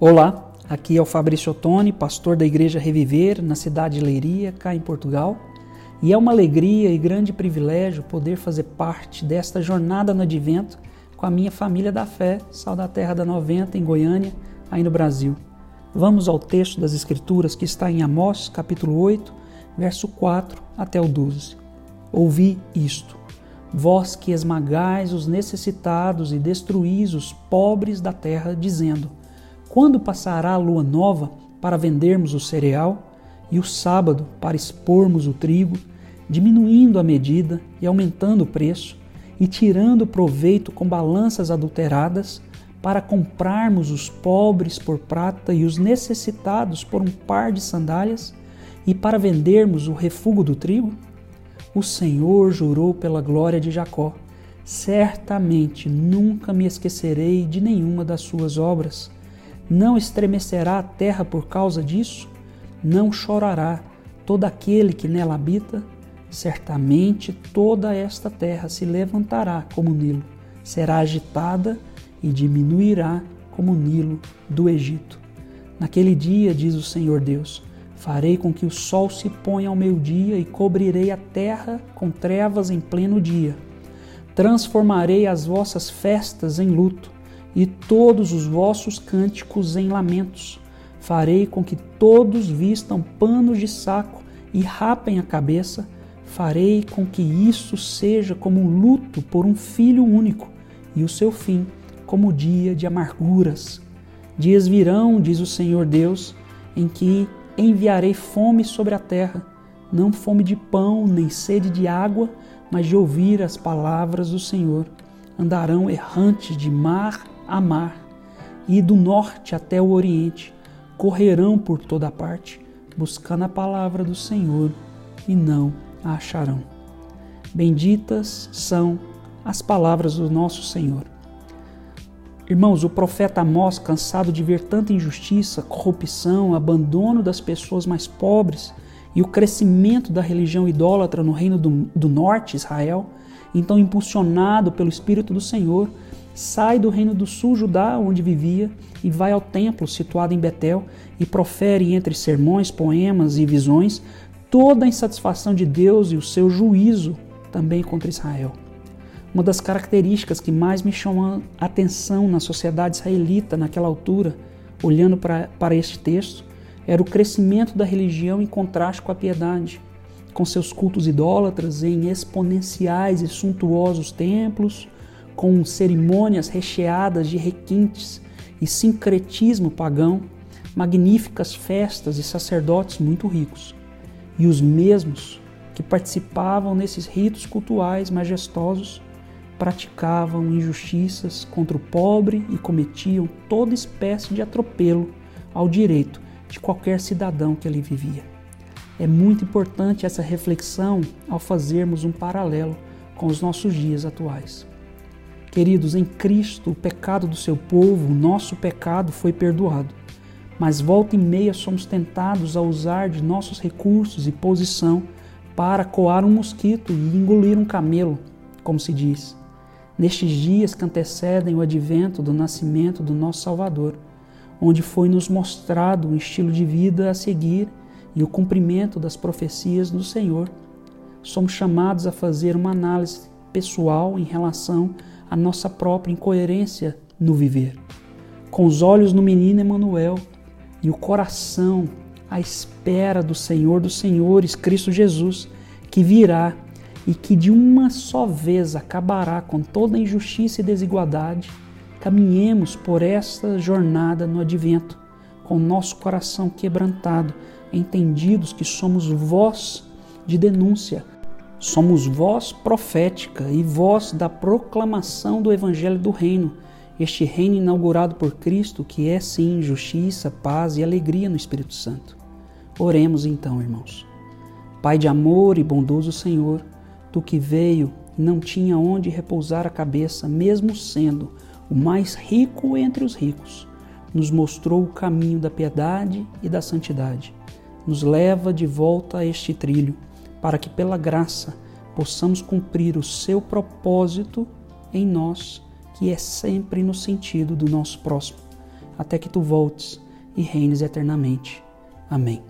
Olá, aqui é o Fabrício Ottoni, pastor da Igreja Reviver, na cidade de Leiria, cá em Portugal. E é uma alegria e grande privilégio poder fazer parte desta jornada no Advento com a minha família da fé, Sal da Terra da 90, em Goiânia, aí no Brasil. Vamos ao texto das Escrituras que está em Amós, capítulo 8, verso 4 até o 12. Ouvi isto, vós que esmagais os necessitados e destruís os pobres da terra, dizendo: quando passará a lua nova para vendermos o cereal e o sábado para expormos o trigo, diminuindo a medida e aumentando o preço, e tirando proveito com balanças adulteradas, para comprarmos os pobres por prata e os necessitados por um par de sandálias, e para vendermos o refúgio do trigo? O Senhor jurou pela glória de Jacó: certamente nunca me esquecerei de nenhuma das suas obras não estremecerá a terra por causa disso? Não chorará todo aquele que nela habita? Certamente toda esta terra se levantará como Nilo, será agitada e diminuirá como Nilo do Egito. Naquele dia, diz o Senhor Deus, farei com que o sol se ponha ao meio-dia e cobrirei a terra com trevas em pleno dia. Transformarei as vossas festas em luto e todos os vossos cânticos em lamentos. Farei com que todos vistam panos de saco e rapem a cabeça. Farei com que isso seja como um luto por um filho único, e o seu fim como dia de amarguras. Dias virão, diz o Senhor Deus, em que enviarei fome sobre a terra, não fome de pão, nem sede de água, mas de ouvir as palavras do Senhor. Andarão errantes de mar a mar, e do norte até o oriente, correrão por toda parte, buscando a palavra do Senhor, e não a acharão. Benditas são as palavras do nosso Senhor. Irmãos, o profeta Amós, cansado de ver tanta injustiça, corrupção, abandono das pessoas mais pobres e o crescimento da religião idólatra no reino do, do norte, Israel, então impulsionado pelo Espírito do Senhor, sai do reino do sul, Judá, onde vivia, e vai ao templo situado em Betel e profere entre sermões, poemas e visões toda a insatisfação de Deus e o seu juízo também contra Israel. Uma das características que mais me chamam a atenção na sociedade israelita naquela altura, olhando para, para este texto, era o crescimento da religião em contraste com a piedade, com seus cultos idólatras em exponenciais e suntuosos templos, com cerimônias recheadas de requintes e sincretismo pagão, magníficas festas e sacerdotes muito ricos. E os mesmos que participavam nesses ritos cultuais majestosos praticavam injustiças contra o pobre e cometiam toda espécie de atropelo ao direito de qualquer cidadão que ali vivia. É muito importante essa reflexão ao fazermos um paralelo com os nossos dias atuais. Queridos, em Cristo, o pecado do seu povo, o nosso pecado foi perdoado. Mas volta e meia somos tentados a usar de nossos recursos e posição para coar um mosquito e engolir um camelo, como se diz. Nestes dias que antecedem o advento do nascimento do nosso Salvador, onde foi nos mostrado um estilo de vida a seguir e o cumprimento das profecias do Senhor, somos chamados a fazer uma análise pessoal em relação a nossa própria incoerência no viver. Com os olhos no menino Emanuel e o coração à espera do Senhor dos Senhores, Cristo Jesus, que virá e que de uma só vez acabará com toda injustiça e desigualdade, caminhemos por esta jornada no advento, com nosso coração quebrantado, entendidos que somos voz de denúncia Somos voz profética e voz da proclamação do Evangelho do Reino, este reino inaugurado por Cristo, que é sim justiça, paz e alegria no Espírito Santo. Oremos então, irmãos. Pai de amor e bondoso Senhor, tu que veio não tinha onde repousar a cabeça, mesmo sendo o mais rico entre os ricos, nos mostrou o caminho da piedade e da santidade. Nos leva de volta a este trilho para que pela graça possamos cumprir o seu propósito em nós, que é sempre no sentido do nosso próximo, até que tu voltes e reines eternamente. Amém.